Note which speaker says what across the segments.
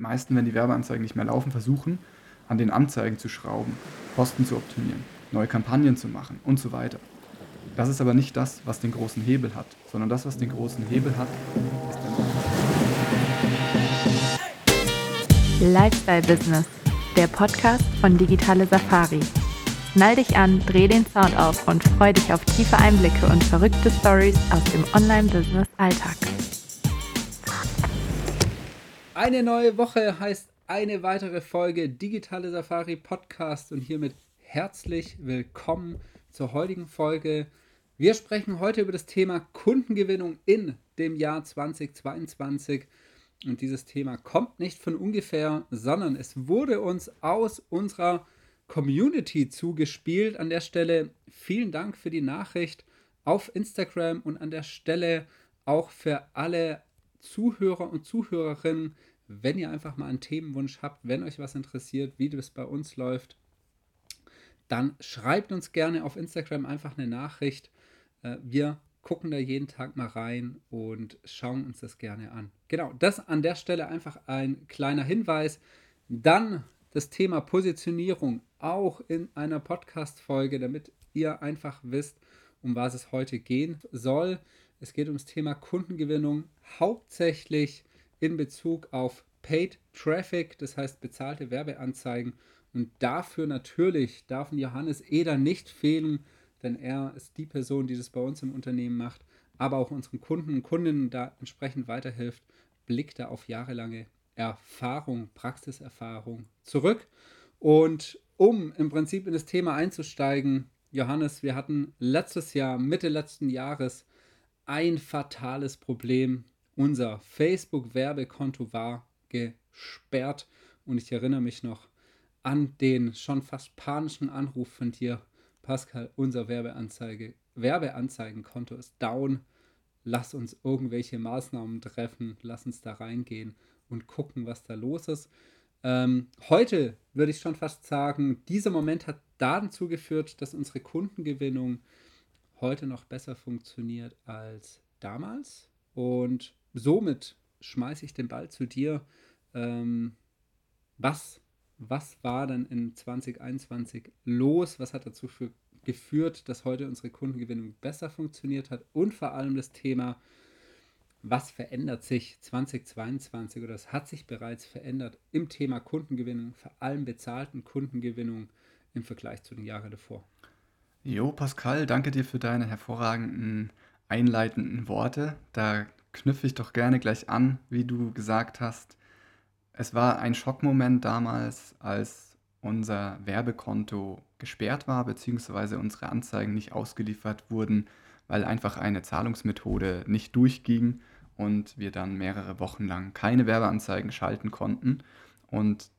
Speaker 1: Meisten, wenn die Werbeanzeigen nicht mehr laufen, versuchen, an den Anzeigen zu schrauben, Kosten zu optimieren, neue Kampagnen zu machen und so weiter. Das ist aber nicht das, was den großen Hebel hat, sondern das, was den großen Hebel hat, ist
Speaker 2: der Lifestyle Business, der Podcast von Digitale Safari. Schnall dich an, dreh den Sound auf und freu dich auf tiefe Einblicke und verrückte Stories aus dem Online-Business-Alltag.
Speaker 3: Eine neue Woche heißt eine weitere Folge Digitale Safari Podcast und hiermit herzlich willkommen zur heutigen Folge. Wir sprechen heute über das Thema Kundengewinnung in dem Jahr 2022. Und dieses Thema kommt nicht von ungefähr, sondern es wurde uns aus unserer Community zugespielt. An der Stelle vielen Dank für die Nachricht auf Instagram und an der Stelle auch für alle Zuhörer und Zuhörerinnen, wenn ihr einfach mal einen Themenwunsch habt, wenn euch was interessiert, wie das bei uns läuft, dann schreibt uns gerne auf Instagram einfach eine Nachricht. Äh, wir gucken da jeden Tag mal rein und schauen uns das gerne an. Genau, das an der Stelle einfach ein kleiner Hinweis. Dann das Thema Positionierung auch in einer Podcast-Folge, damit ihr einfach wisst, um was es heute gehen soll. Es geht ums Thema Kundengewinnung, hauptsächlich in Bezug auf Paid Traffic, das heißt bezahlte Werbeanzeigen. Und dafür natürlich darf Johannes Eder nicht fehlen, denn er ist die Person, die das bei uns im Unternehmen macht, aber auch unseren Kunden und Kundinnen da entsprechend weiterhilft, blickt er auf jahrelange Erfahrung, Praxiserfahrung zurück. Und um im Prinzip in das Thema einzusteigen, Johannes, wir hatten letztes Jahr, Mitte letzten Jahres, ein fatales Problem unser Facebook-Werbekonto war gesperrt und ich erinnere mich noch an den schon fast panischen Anruf von dir, Pascal, unser Werbeanzeige, Werbeanzeigenkonto ist down. Lass uns irgendwelche Maßnahmen treffen, lass uns da reingehen und gucken, was da los ist. Ähm, heute würde ich schon fast sagen, dieser Moment hat dazu geführt, dass unsere Kundengewinnung heute noch besser funktioniert als damals. Und somit schmeiße ich den Ball zu dir. Ähm, was, was war dann in 2021 los? Was hat dazu für, geführt, dass heute unsere Kundengewinnung besser funktioniert hat? Und vor allem das Thema, was verändert sich 2022 oder es hat sich bereits verändert im Thema Kundengewinnung, vor allem bezahlten Kundengewinnung im Vergleich zu den Jahren davor?
Speaker 1: Jo, Pascal, danke dir für deine hervorragenden einleitenden Worte. Da knüpfe ich doch gerne gleich an, wie du gesagt hast. Es war ein Schockmoment damals, als unser Werbekonto gesperrt war, beziehungsweise unsere Anzeigen nicht ausgeliefert wurden, weil einfach eine Zahlungsmethode nicht durchging und wir dann mehrere Wochen lang keine Werbeanzeigen schalten konnten. Und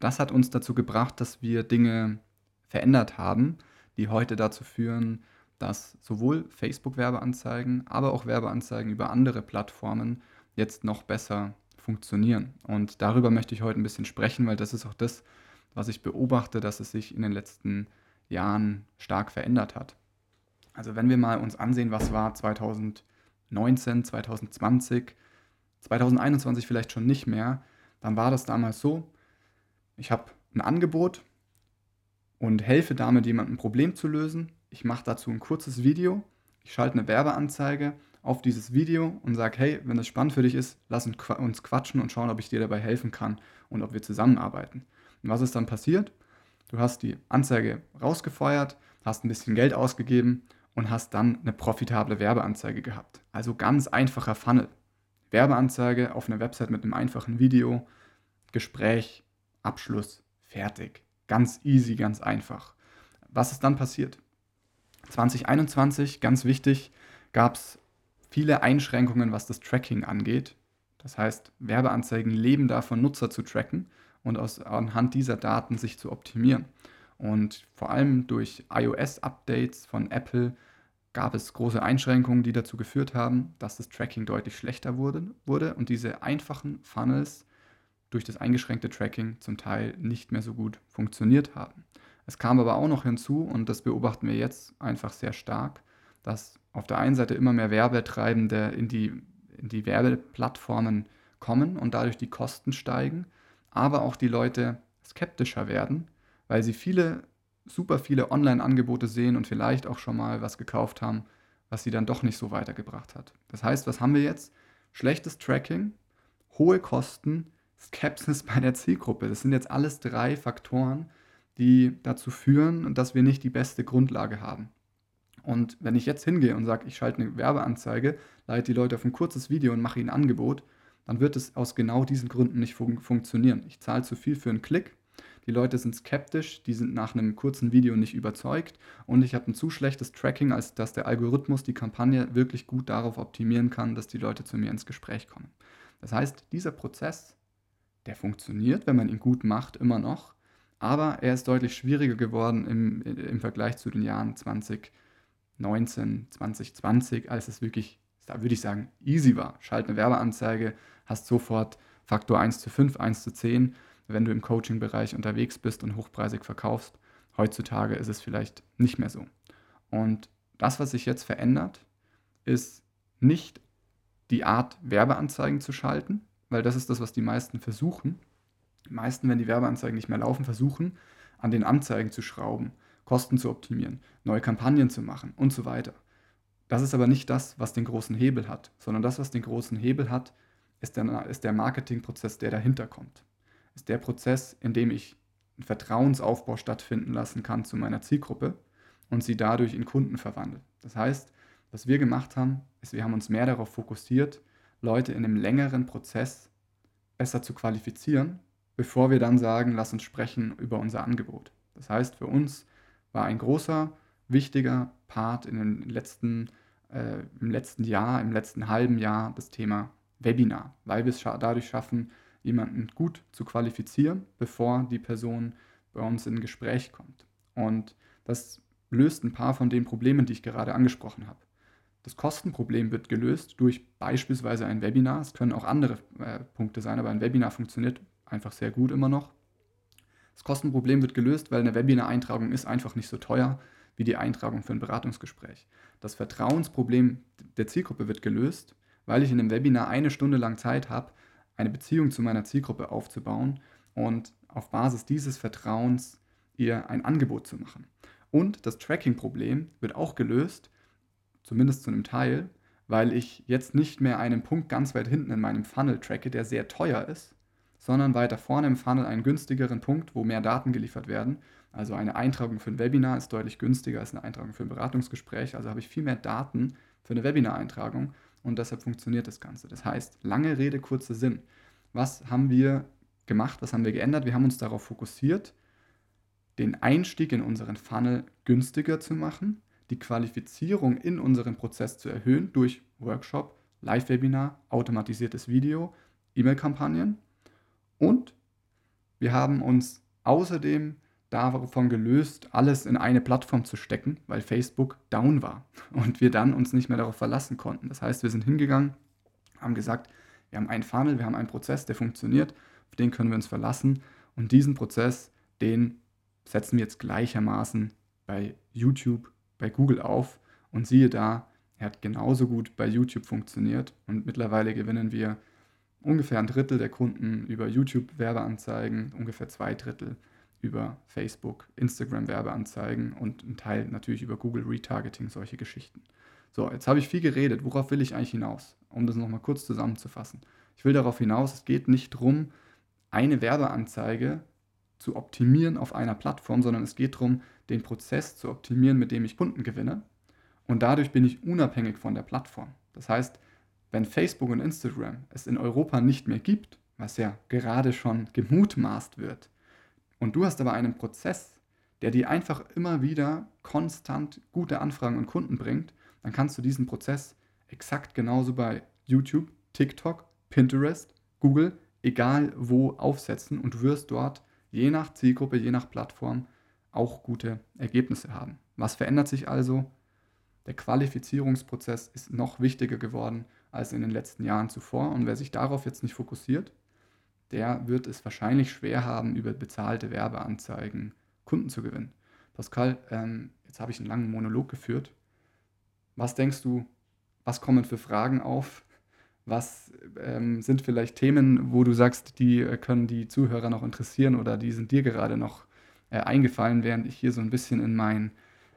Speaker 1: das hat uns dazu gebracht, dass wir Dinge verändert haben, die heute dazu führen, dass sowohl Facebook-Werbeanzeigen, aber auch Werbeanzeigen über andere Plattformen jetzt noch besser funktionieren. Und darüber möchte ich heute ein bisschen sprechen, weil das ist auch das, was ich beobachte, dass es sich in den letzten Jahren stark verändert hat. Also wenn wir mal uns ansehen, was war 2019, 2020, 2021 vielleicht schon nicht mehr, dann war das damals so, ich habe ein Angebot und helfe damit jemandem ein Problem zu lösen ich mache dazu ein kurzes Video, ich schalte eine Werbeanzeige auf dieses Video und sage, hey, wenn das spannend für dich ist, lass uns quatschen und schauen, ob ich dir dabei helfen kann und ob wir zusammenarbeiten. Und was ist dann passiert? Du hast die Anzeige rausgefeuert, hast ein bisschen Geld ausgegeben und hast dann eine profitable Werbeanzeige gehabt. Also ganz einfacher Funnel. Werbeanzeige auf einer Website mit einem einfachen Video, Gespräch, Abschluss, fertig. Ganz easy, ganz einfach. Was ist dann passiert? 2021, ganz wichtig, gab es viele Einschränkungen, was das Tracking angeht. Das heißt, Werbeanzeigen leben davon, Nutzer zu tracken und aus, anhand dieser Daten sich zu optimieren. Und vor allem durch iOS-Updates von Apple gab es große Einschränkungen, die dazu geführt haben, dass das Tracking deutlich schlechter wurde, wurde und diese einfachen Funnels durch das eingeschränkte Tracking zum Teil nicht mehr so gut funktioniert haben. Es kam aber auch noch hinzu, und das beobachten wir jetzt einfach sehr stark, dass auf der einen Seite immer mehr Werbetreibende in die, in die Werbeplattformen kommen und dadurch die Kosten steigen. aber auch die Leute skeptischer werden, weil sie viele, super viele Online-Angebote sehen und vielleicht auch schon mal was gekauft haben, was sie dann doch nicht so weitergebracht hat. Das heißt, was haben wir jetzt? Schlechtes Tracking, hohe Kosten, Skepsis bei der Zielgruppe. Das sind jetzt alles drei Faktoren, die dazu führen, dass wir nicht die beste Grundlage haben. Und wenn ich jetzt hingehe und sage, ich schalte eine Werbeanzeige, leite die Leute auf ein kurzes Video und mache ihnen ein Angebot, dann wird es aus genau diesen Gründen nicht fun funktionieren. Ich zahle zu viel für einen Klick, die Leute sind skeptisch, die sind nach einem kurzen Video nicht überzeugt und ich habe ein zu schlechtes Tracking, als dass der Algorithmus die Kampagne wirklich gut darauf optimieren kann, dass die Leute zu mir ins Gespräch kommen. Das heißt, dieser Prozess, der funktioniert, wenn man ihn gut macht, immer noch, aber er ist deutlich schwieriger geworden im, im Vergleich zu den Jahren 2019, 2020, als es wirklich, da würde ich sagen, easy war. Schalt eine Werbeanzeige, hast sofort Faktor 1 zu 5, 1 zu 10 wenn du im Coaching-Bereich unterwegs bist und hochpreisig verkaufst. Heutzutage ist es vielleicht nicht mehr so. Und das, was sich jetzt verändert, ist nicht die Art, Werbeanzeigen zu schalten, weil das ist das, was die meisten versuchen. Die meisten, wenn die Werbeanzeigen nicht mehr laufen, versuchen, an den Anzeigen zu schrauben, Kosten zu optimieren, neue Kampagnen zu machen und so weiter. Das ist aber nicht das, was den großen Hebel hat, sondern das, was den großen Hebel hat, ist der, ist der Marketingprozess, der dahinter kommt ist der Prozess, in dem ich einen Vertrauensaufbau stattfinden lassen kann zu meiner Zielgruppe und sie dadurch in Kunden verwandle. Das heißt, was wir gemacht haben, ist, wir haben uns mehr darauf fokussiert, Leute in einem längeren Prozess besser zu qualifizieren, bevor wir dann sagen, lass uns sprechen über unser Angebot. Das heißt, für uns war ein großer, wichtiger Part in den letzten, äh, im letzten Jahr, im letzten halben Jahr das Thema Webinar, weil wir es dadurch schaffen, jemanden gut zu qualifizieren, bevor die Person bei uns in ein Gespräch kommt. Und das löst ein paar von den Problemen, die ich gerade angesprochen habe. Das Kostenproblem wird gelöst durch beispielsweise ein Webinar. Es können auch andere äh, Punkte sein, aber ein Webinar funktioniert einfach sehr gut immer noch. Das Kostenproblem wird gelöst, weil eine Webinar-Eintragung ist einfach nicht so teuer wie die Eintragung für ein Beratungsgespräch. Das Vertrauensproblem der Zielgruppe wird gelöst, weil ich in einem Webinar eine Stunde lang Zeit habe, eine Beziehung zu meiner Zielgruppe aufzubauen und auf Basis dieses Vertrauens ihr ein Angebot zu machen. Und das Tracking-Problem wird auch gelöst, zumindest zu einem Teil, weil ich jetzt nicht mehr einen Punkt ganz weit hinten in meinem Funnel tracke, der sehr teuer ist, sondern weiter vorne im Funnel einen günstigeren Punkt, wo mehr Daten geliefert werden. Also eine Eintragung für ein Webinar ist deutlich günstiger als eine Eintragung für ein Beratungsgespräch. Also habe ich viel mehr Daten für eine Webinar-Eintragung und deshalb funktioniert das Ganze. Das heißt, lange Rede, kurzer Sinn. Was haben wir gemacht? Was haben wir geändert? Wir haben uns darauf fokussiert, den Einstieg in unseren Funnel günstiger zu machen, die Qualifizierung in unserem Prozess zu erhöhen durch Workshop, Live-Webinar, automatisiertes Video, E-Mail-Kampagnen und wir haben uns außerdem davon gelöst, alles in eine Plattform zu stecken, weil Facebook down war und wir dann uns nicht mehr darauf verlassen konnten. Das heißt, wir sind hingegangen, haben gesagt, wir haben einen Funnel, wir haben einen Prozess, der funktioniert, auf den können wir uns verlassen und diesen Prozess, den setzen wir jetzt gleichermaßen bei YouTube, bei Google auf und siehe da, er hat genauso gut bei YouTube funktioniert und mittlerweile gewinnen wir ungefähr ein Drittel der Kunden über YouTube-Werbeanzeigen, ungefähr zwei Drittel über Facebook, Instagram Werbeanzeigen und ein Teil natürlich über Google Retargeting, solche Geschichten. So, jetzt habe ich viel geredet. Worauf will ich eigentlich hinaus? Um das nochmal kurz zusammenzufassen. Ich will darauf hinaus, es geht nicht darum, eine Werbeanzeige zu optimieren auf einer Plattform, sondern es geht darum, den Prozess zu optimieren, mit dem ich Kunden gewinne. Und dadurch bin ich unabhängig von der Plattform. Das heißt, wenn Facebook und Instagram es in Europa nicht mehr gibt, was ja gerade schon gemutmaßt wird, und du hast aber einen Prozess, der dir einfach immer wieder konstant gute Anfragen und Kunden bringt, dann kannst du diesen Prozess exakt genauso bei YouTube, TikTok, Pinterest, Google, egal wo aufsetzen und du wirst dort je nach Zielgruppe, je nach Plattform auch gute Ergebnisse haben. Was verändert sich also? Der Qualifizierungsprozess ist noch wichtiger geworden als in den letzten Jahren zuvor und wer sich darauf jetzt nicht fokussiert, der wird es wahrscheinlich schwer haben, über bezahlte Werbeanzeigen Kunden zu gewinnen. Pascal, ähm, jetzt habe ich einen langen Monolog geführt. Was denkst du, was kommen für Fragen auf, Was ähm, sind vielleicht Themen, wo du sagst, die äh, können die Zuhörer noch interessieren oder die sind dir gerade noch äh, eingefallen, während ich hier so ein bisschen in mein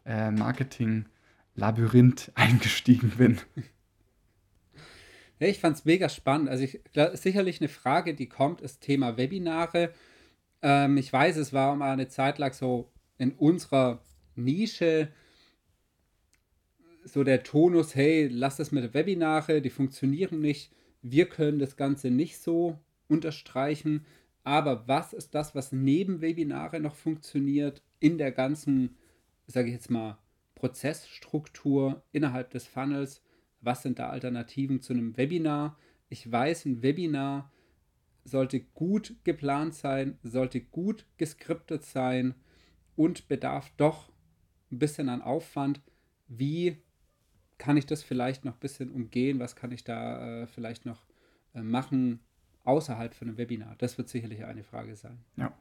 Speaker 1: äh, Marketing-Labyrinth eingestiegen bin?
Speaker 3: Ja, ich fand es mega spannend. Also ich, sicherlich eine Frage, die kommt, ist Thema Webinare. Ähm, ich weiß, es war mal eine Zeit lang so in unserer Nische so der Tonus, hey, lass das mit Webinare, die funktionieren nicht. Wir können das Ganze nicht so unterstreichen. Aber was ist das, was neben Webinare noch funktioniert in der ganzen, sage ich jetzt mal, Prozessstruktur innerhalb des Funnels? Was sind da Alternativen zu einem Webinar? Ich weiß, ein Webinar sollte gut geplant sein, sollte gut geskriptet sein und bedarf doch ein bisschen an Aufwand. Wie kann ich das vielleicht noch ein bisschen umgehen? Was kann ich da äh, vielleicht noch äh, machen außerhalb von einem Webinar? Das wird sicherlich eine Frage sein.
Speaker 1: Ja.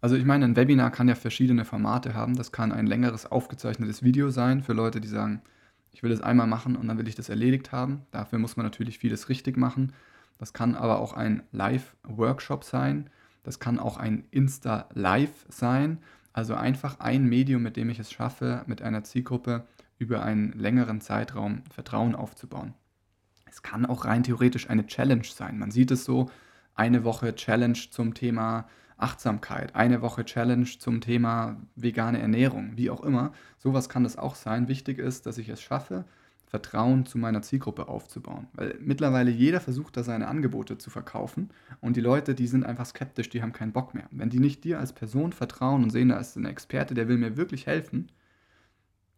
Speaker 1: Also ich meine, ein Webinar kann ja verschiedene Formate haben. Das kann ein längeres aufgezeichnetes Video sein für Leute, die sagen, ich will das einmal machen und dann will ich das erledigt haben. Dafür muss man natürlich vieles richtig machen. Das kann aber auch ein Live-Workshop sein. Das kann auch ein Insta-Live sein. Also einfach ein Medium, mit dem ich es schaffe, mit einer Zielgruppe über einen längeren Zeitraum Vertrauen aufzubauen. Es kann auch rein theoretisch eine Challenge sein. Man sieht es so, eine Woche Challenge zum Thema Achtsamkeit, eine Woche Challenge zum Thema vegane Ernährung, wie auch immer. Sowas kann das auch sein. Wichtig ist, dass ich es schaffe, Vertrauen zu meiner Zielgruppe aufzubauen. Weil mittlerweile jeder versucht da seine Angebote zu verkaufen und die Leute, die sind einfach skeptisch, die haben keinen Bock mehr. Wenn die nicht dir als Person vertrauen und sehen, da ist ein Experte, der will mir wirklich helfen,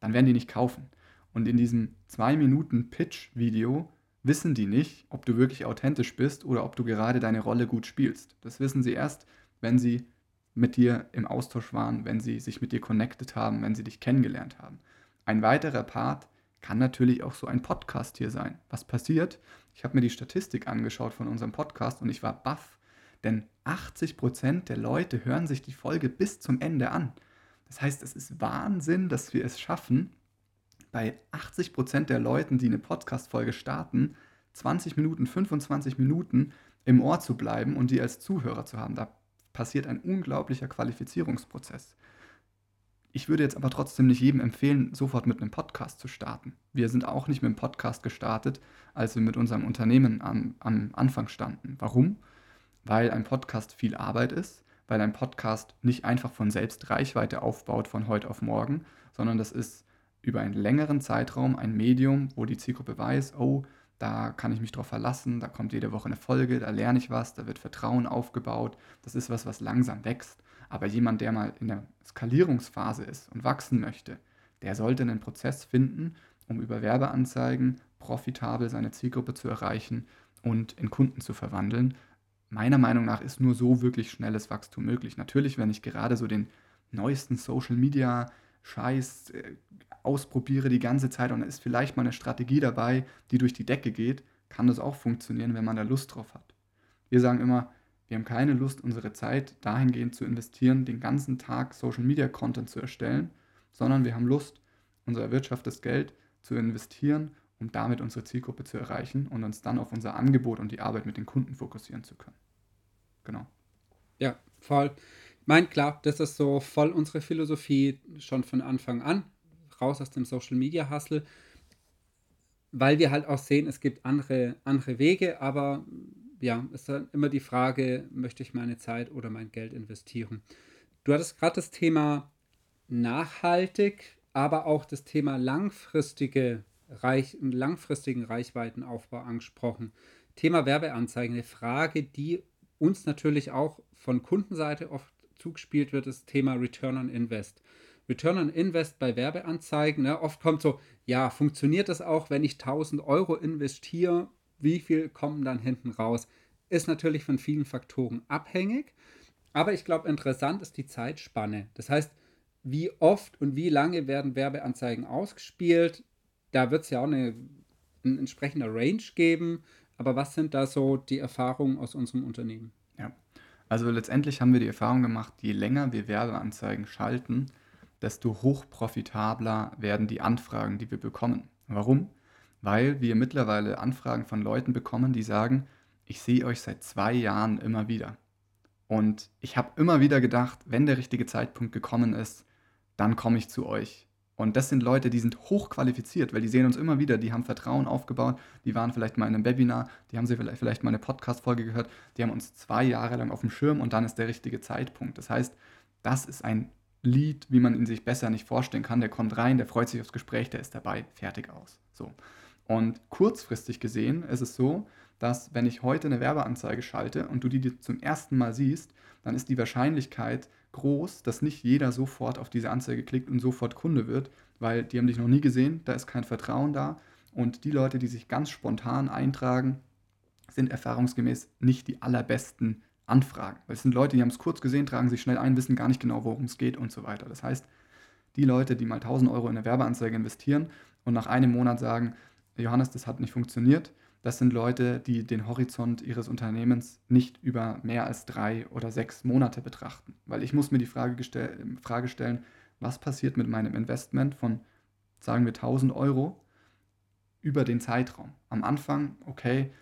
Speaker 1: dann werden die nicht kaufen. Und in diesem 2 Minuten Pitch-Video wissen die nicht, ob du wirklich authentisch bist oder ob du gerade deine Rolle gut spielst. Das wissen sie erst, wenn sie mit dir im Austausch waren, wenn sie sich mit dir connected haben, wenn sie dich kennengelernt haben. Ein weiterer Part kann natürlich auch so ein Podcast hier sein. Was passiert? Ich habe mir die Statistik angeschaut von unserem Podcast und ich war baff, denn 80% der Leute hören sich die Folge bis zum Ende an. Das heißt, es ist Wahnsinn, dass wir es schaffen, bei 80% der Leuten, die eine Podcast-Folge starten, 20 Minuten, 25 Minuten im Ohr zu bleiben und die als Zuhörer zu haben. Da passiert ein unglaublicher Qualifizierungsprozess. Ich würde jetzt aber trotzdem nicht jedem empfehlen, sofort mit einem Podcast zu starten. Wir sind auch nicht mit einem Podcast gestartet, als wir mit unserem Unternehmen am, am Anfang standen. Warum? Weil ein Podcast viel Arbeit ist, weil ein Podcast nicht einfach von selbst Reichweite aufbaut von heute auf morgen, sondern das ist über einen längeren Zeitraum ein Medium, wo die Zielgruppe weiß, oh, da kann ich mich drauf verlassen, da kommt jede Woche eine Folge, da lerne ich was, da wird Vertrauen aufgebaut. Das ist was, was langsam wächst. Aber jemand, der mal in der Skalierungsphase ist und wachsen möchte, der sollte einen Prozess finden, um über Werbeanzeigen profitabel seine Zielgruppe zu erreichen und in Kunden zu verwandeln. Meiner Meinung nach ist nur so wirklich schnelles Wachstum möglich. Natürlich, wenn ich gerade so den neuesten Social Media Scheiß äh, ausprobiere die ganze Zeit und da ist vielleicht mal eine Strategie dabei, die durch die Decke geht, kann das auch funktionieren, wenn man da Lust drauf hat. Wir sagen immer, wir haben keine Lust, unsere Zeit dahingehend zu investieren, den ganzen Tag Social Media Content zu erstellen, sondern wir haben Lust, unser erwirtschaftetes Geld zu investieren, um damit unsere Zielgruppe zu erreichen und uns dann auf unser Angebot und die Arbeit mit den Kunden fokussieren zu können. Genau.
Speaker 3: Ja, voll. Ich meine, klar, das ist so voll unsere Philosophie schon von Anfang an raus aus dem Social Media Hustle, weil wir halt auch sehen, es gibt andere, andere Wege, aber ja, ist dann immer die Frage, möchte ich meine Zeit oder mein Geld investieren? Du hattest gerade das Thema nachhaltig, aber auch das Thema langfristige Reich, langfristigen Reichweitenaufbau angesprochen. Thema Werbeanzeigen, eine Frage, die uns natürlich auch von Kundenseite oft zugespielt wird, ist Thema Return on Invest. Return on Invest bei Werbeanzeigen. Ne? Oft kommt so, ja, funktioniert das auch, wenn ich 1000 Euro investiere? Wie viel kommen dann hinten raus? Ist natürlich von vielen Faktoren abhängig. Aber ich glaube, interessant ist die Zeitspanne. Das heißt, wie oft und wie lange werden Werbeanzeigen ausgespielt? Da wird es ja auch eine, ein entsprechender Range geben. Aber was sind da so die Erfahrungen aus unserem Unternehmen?
Speaker 1: Ja, also letztendlich haben wir die Erfahrung gemacht, je länger wir Werbeanzeigen schalten, desto hochprofitabler werden die Anfragen, die wir bekommen. Warum? weil wir mittlerweile Anfragen von Leuten bekommen, die sagen, ich sehe euch seit zwei Jahren immer wieder. Und ich habe immer wieder gedacht, wenn der richtige Zeitpunkt gekommen ist, dann komme ich zu euch. Und das sind Leute, die sind hochqualifiziert, weil die sehen uns immer wieder, die haben Vertrauen aufgebaut, die waren vielleicht mal in einem Webinar, die haben sie vielleicht, mal eine Podcast-Folge gehört, die haben uns zwei Jahre lang auf dem Schirm und dann ist der richtige Zeitpunkt. Das heißt, das ist ein Lied, wie man ihn sich besser nicht vorstellen kann. Der kommt rein, der freut sich aufs Gespräch, der ist dabei, fertig aus. So. Und kurzfristig gesehen ist es so, dass wenn ich heute eine Werbeanzeige schalte und du die zum ersten Mal siehst, dann ist die Wahrscheinlichkeit groß, dass nicht jeder sofort auf diese Anzeige klickt und sofort Kunde wird, weil die haben dich noch nie gesehen, da ist kein Vertrauen da. Und die Leute, die sich ganz spontan eintragen, sind erfahrungsgemäß nicht die allerbesten Anfragen. Weil es sind Leute, die haben es kurz gesehen, tragen sich schnell ein, wissen gar nicht genau, worum es geht und so weiter. Das heißt, die Leute, die mal 1000 Euro in eine Werbeanzeige investieren und nach einem Monat sagen, Johannes, das hat nicht funktioniert, das sind Leute, die den Horizont ihres Unternehmens nicht über mehr als drei oder sechs Monate betrachten. Weil ich muss mir die Frage, gestell, Frage stellen, was passiert mit meinem Investment von, sagen wir, 1000 Euro über den Zeitraum. Am Anfang, okay,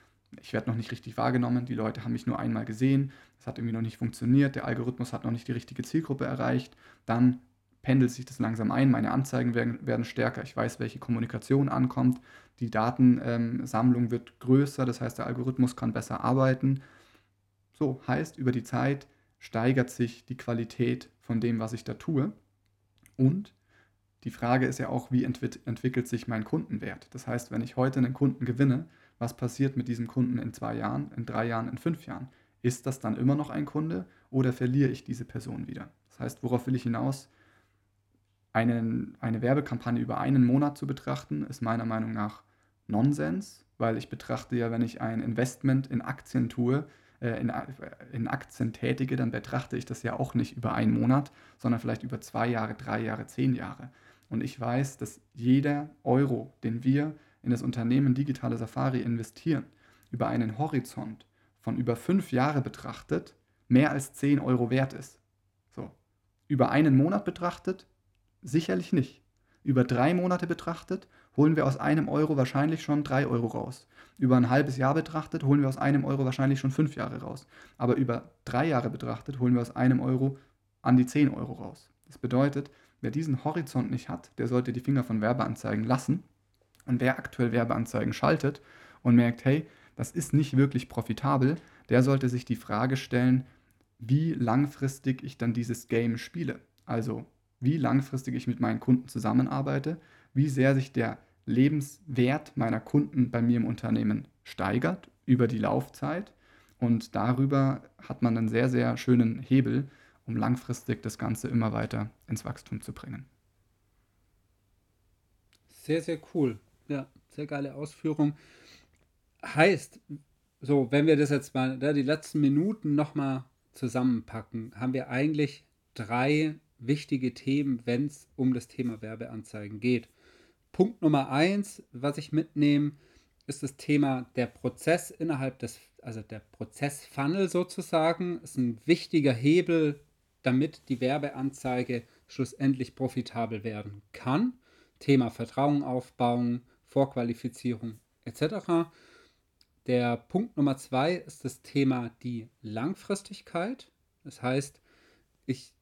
Speaker 1: ich werde noch nicht richtig wahrgenommen, die Leute haben mich nur einmal gesehen, es hat irgendwie noch nicht funktioniert, der Algorithmus hat noch nicht die richtige Zielgruppe erreicht, dann pendelt sich das langsam ein, meine Anzeigen werden, werden stärker, ich weiß, welche Kommunikation ankommt, die Datensammlung wird größer, das heißt, der Algorithmus kann besser arbeiten. So heißt, über die Zeit steigert sich die Qualität von dem, was ich da tue. Und die Frage ist ja auch, wie entwick entwickelt sich mein Kundenwert? Das heißt, wenn ich heute einen Kunden gewinne, was passiert mit diesem Kunden in zwei Jahren, in drei Jahren, in fünf Jahren? Ist das dann immer noch ein Kunde oder verliere ich diese Person wieder? Das heißt, worauf will ich hinaus? Einen, eine Werbekampagne über einen Monat zu betrachten, ist meiner Meinung nach Nonsens, weil ich betrachte ja, wenn ich ein Investment in Aktien tue, äh, in, in Aktien tätige, dann betrachte ich das ja auch nicht über einen Monat, sondern vielleicht über zwei Jahre, drei Jahre, zehn Jahre. Und ich weiß, dass jeder Euro, den wir in das Unternehmen Digitale Safari investieren, über einen Horizont von über fünf Jahre betrachtet, mehr als 10 Euro wert ist. So. Über einen Monat betrachtet Sicherlich nicht. Über drei Monate betrachtet holen wir aus einem Euro wahrscheinlich schon drei Euro raus. Über ein halbes Jahr betrachtet holen wir aus einem Euro wahrscheinlich schon fünf Jahre raus. Aber über drei Jahre betrachtet holen wir aus einem Euro an die zehn Euro raus. Das bedeutet, wer diesen Horizont nicht hat, der sollte die Finger von Werbeanzeigen lassen. Und wer aktuell Werbeanzeigen schaltet und merkt, hey, das ist nicht wirklich profitabel, der sollte sich die Frage stellen, wie langfristig ich dann dieses Game spiele. Also wie langfristig ich mit meinen Kunden zusammenarbeite, wie sehr sich der Lebenswert meiner Kunden bei mir im Unternehmen steigert über die Laufzeit. Und darüber hat man einen sehr, sehr schönen Hebel, um langfristig das Ganze immer weiter ins Wachstum zu bringen.
Speaker 3: Sehr, sehr cool. Ja, sehr geile Ausführung. Heißt, so, wenn wir das jetzt mal, die letzten Minuten nochmal zusammenpacken, haben wir eigentlich drei wichtige Themen, wenn es um das Thema Werbeanzeigen geht. Punkt Nummer eins, was ich mitnehme, ist das Thema der Prozess innerhalb des, also der Prozessfunnel sozusagen, ist ein wichtiger Hebel, damit die Werbeanzeige schlussendlich profitabel werden kann. Thema Vertrauen aufbauen, Vorqualifizierung etc. Der Punkt Nummer zwei ist das Thema die Langfristigkeit. Das heißt, ich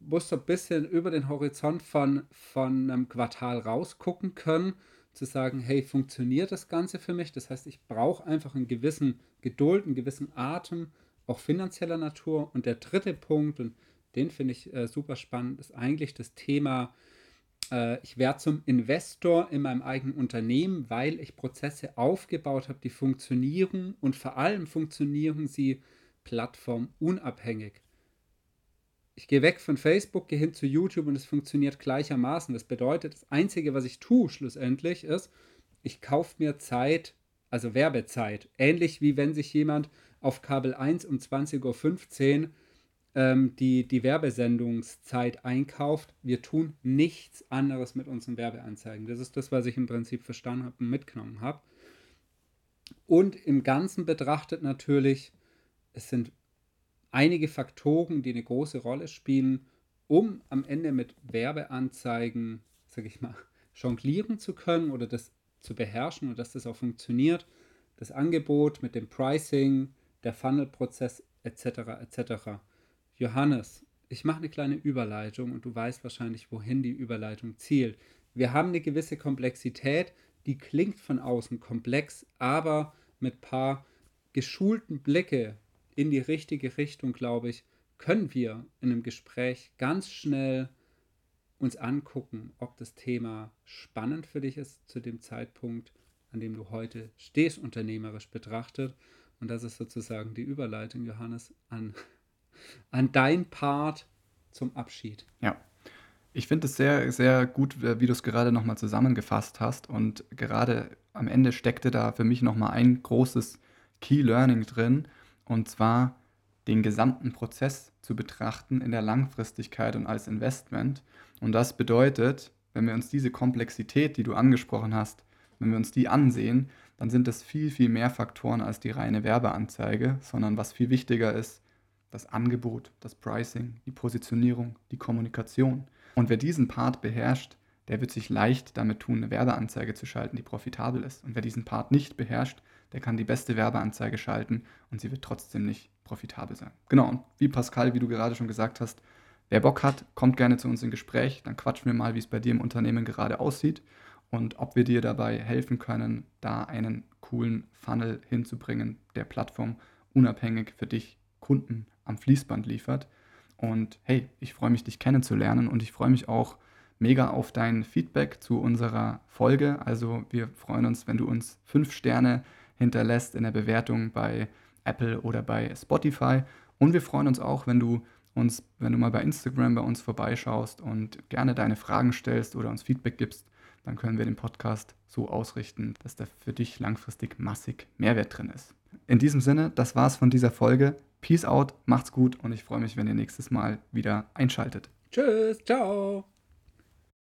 Speaker 3: muss so ein bisschen über den Horizont von, von einem Quartal rausgucken können, zu sagen, hey, funktioniert das Ganze für mich? Das heißt, ich brauche einfach einen gewissen Geduld, einen gewissen Atem, auch finanzieller Natur. Und der dritte Punkt, und den finde ich äh, super spannend, ist eigentlich das Thema, äh, ich werde zum Investor in meinem eigenen Unternehmen, weil ich Prozesse aufgebaut habe, die funktionieren und vor allem funktionieren sie plattformunabhängig ich gehe weg von Facebook, gehe hin zu YouTube und es funktioniert gleichermaßen. Das bedeutet, das Einzige, was ich tue schlussendlich, ist, ich kaufe mir Zeit, also Werbezeit. Ähnlich wie wenn sich jemand auf Kabel 1 um 20.15 Uhr ähm, die, die Werbesendungszeit einkauft. Wir tun nichts anderes mit unseren Werbeanzeigen. Das ist das, was ich im Prinzip verstanden habe und mitgenommen habe. Und im Ganzen betrachtet natürlich, es sind einige Faktoren, die eine große Rolle spielen, um am Ende mit Werbeanzeigen, sag ich mal, jonglieren zu können oder das zu beherrschen und dass das auch funktioniert. Das Angebot mit dem Pricing, der Funnel-Prozess etc. etc. Johannes, ich mache eine kleine Überleitung und du weißt wahrscheinlich, wohin die Überleitung zielt. Wir haben eine gewisse Komplexität, die klingt von außen komplex, aber mit paar geschulten Blicke in die richtige Richtung, glaube ich, können wir in einem Gespräch ganz schnell uns angucken, ob das Thema spannend für dich ist zu dem Zeitpunkt, an dem du heute stehst, unternehmerisch betrachtet. Und das ist sozusagen die Überleitung, Johannes, an, an dein Part zum Abschied.
Speaker 1: Ja, ich finde es sehr, sehr gut, wie du es gerade nochmal zusammengefasst hast. Und gerade am Ende steckte da für mich nochmal ein großes Key Learning drin. Und zwar den gesamten Prozess zu betrachten in der Langfristigkeit und als Investment. Und das bedeutet, wenn wir uns diese Komplexität, die du angesprochen hast, wenn wir uns die ansehen, dann sind das viel, viel mehr Faktoren als die reine Werbeanzeige, sondern was viel wichtiger ist, das Angebot, das Pricing, die Positionierung, die Kommunikation. Und wer diesen Part beherrscht, der wird sich leicht damit tun, eine Werbeanzeige zu schalten, die profitabel ist. Und wer diesen Part nicht beherrscht, der kann die beste Werbeanzeige schalten und sie wird trotzdem nicht profitabel sein. Genau, und wie Pascal, wie du gerade schon gesagt hast, wer Bock hat, kommt gerne zu uns in Gespräch, dann quatschen wir mal, wie es bei dir im Unternehmen gerade aussieht und ob wir dir dabei helfen können, da einen coolen Funnel hinzubringen, der Plattform unabhängig für dich Kunden am Fließband liefert. Und hey, ich freue mich, dich kennenzulernen und ich freue mich auch mega auf dein Feedback zu unserer Folge. Also wir freuen uns, wenn du uns fünf Sterne hinterlässt in der Bewertung bei Apple oder bei Spotify. Und wir freuen uns auch, wenn du uns, wenn du mal bei Instagram bei uns vorbeischaust und gerne deine Fragen stellst oder uns Feedback gibst, dann können wir den Podcast so ausrichten, dass da für dich langfristig massig Mehrwert drin ist. In diesem Sinne, das war's von dieser Folge. Peace out, macht's gut und ich freue mich, wenn ihr nächstes Mal wieder einschaltet.
Speaker 3: Tschüss, ciao.